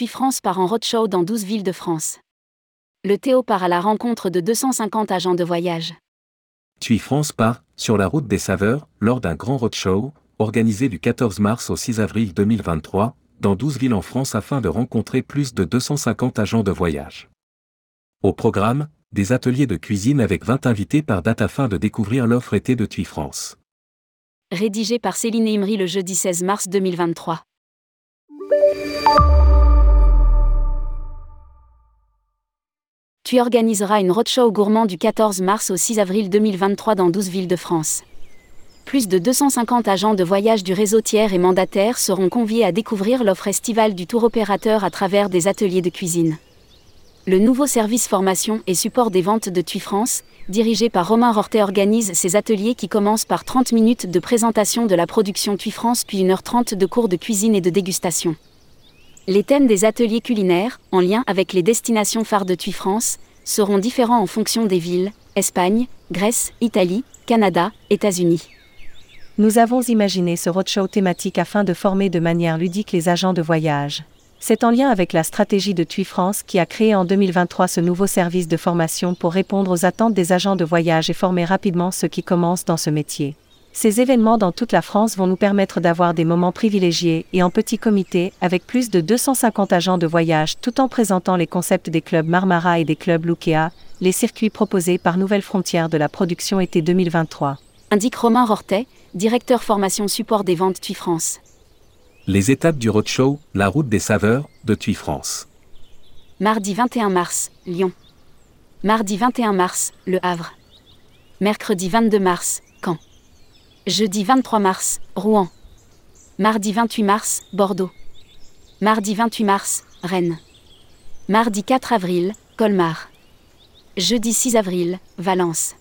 TUI France part en roadshow dans 12 villes de France. Le Théo part à la rencontre de 250 agents de voyage. TUI France part, sur la route des saveurs, lors d'un grand roadshow, organisé du 14 mars au 6 avril 2023, dans 12 villes en France afin de rencontrer plus de 250 agents de voyage. Au programme, des ateliers de cuisine avec 20 invités par date afin de découvrir l'offre été de TUI France. Rédigé par Céline Imri le jeudi 16 mars 2023. Tu organiseras une roadshow gourmand du 14 mars au 6 avril 2023 dans 12 villes de France. Plus de 250 agents de voyage du réseau tiers et mandataires seront conviés à découvrir l'offre estivale du tour opérateur à travers des ateliers de cuisine. Le nouveau service formation et support des ventes de TUI France, dirigé par Romain Rortet, organise ces ateliers qui commencent par 30 minutes de présentation de la production TUI France puis 1h30 de cours de cuisine et de dégustation. Les thèmes des ateliers culinaires, en lien avec les destinations phares de TUI France, seront différents en fonction des villes, Espagne, Grèce, Italie, Canada, États-Unis. Nous avons imaginé ce roadshow thématique afin de former de manière ludique les agents de voyage. C'est en lien avec la stratégie de TUI France qui a créé en 2023 ce nouveau service de formation pour répondre aux attentes des agents de voyage et former rapidement ceux qui commencent dans ce métier. Ces événements dans toute la France vont nous permettre d'avoir des moments privilégiés et en petit comité avec plus de 250 agents de voyage tout en présentant les concepts des clubs Marmara et des clubs Lukea, les circuits proposés par Nouvelle Frontière de la production été 2023. Indique Romain Rortet, directeur formation support des ventes TUI France. Les étapes du roadshow, la route des saveurs, de TUI France. Mardi 21 mars, Lyon. Mardi 21 mars, Le Havre. Mercredi 22 mars, Caen. Jeudi 23 mars, Rouen. Mardi 28 mars, Bordeaux. Mardi 28 mars, Rennes. Mardi 4 avril, Colmar. Jeudi 6 avril, Valence.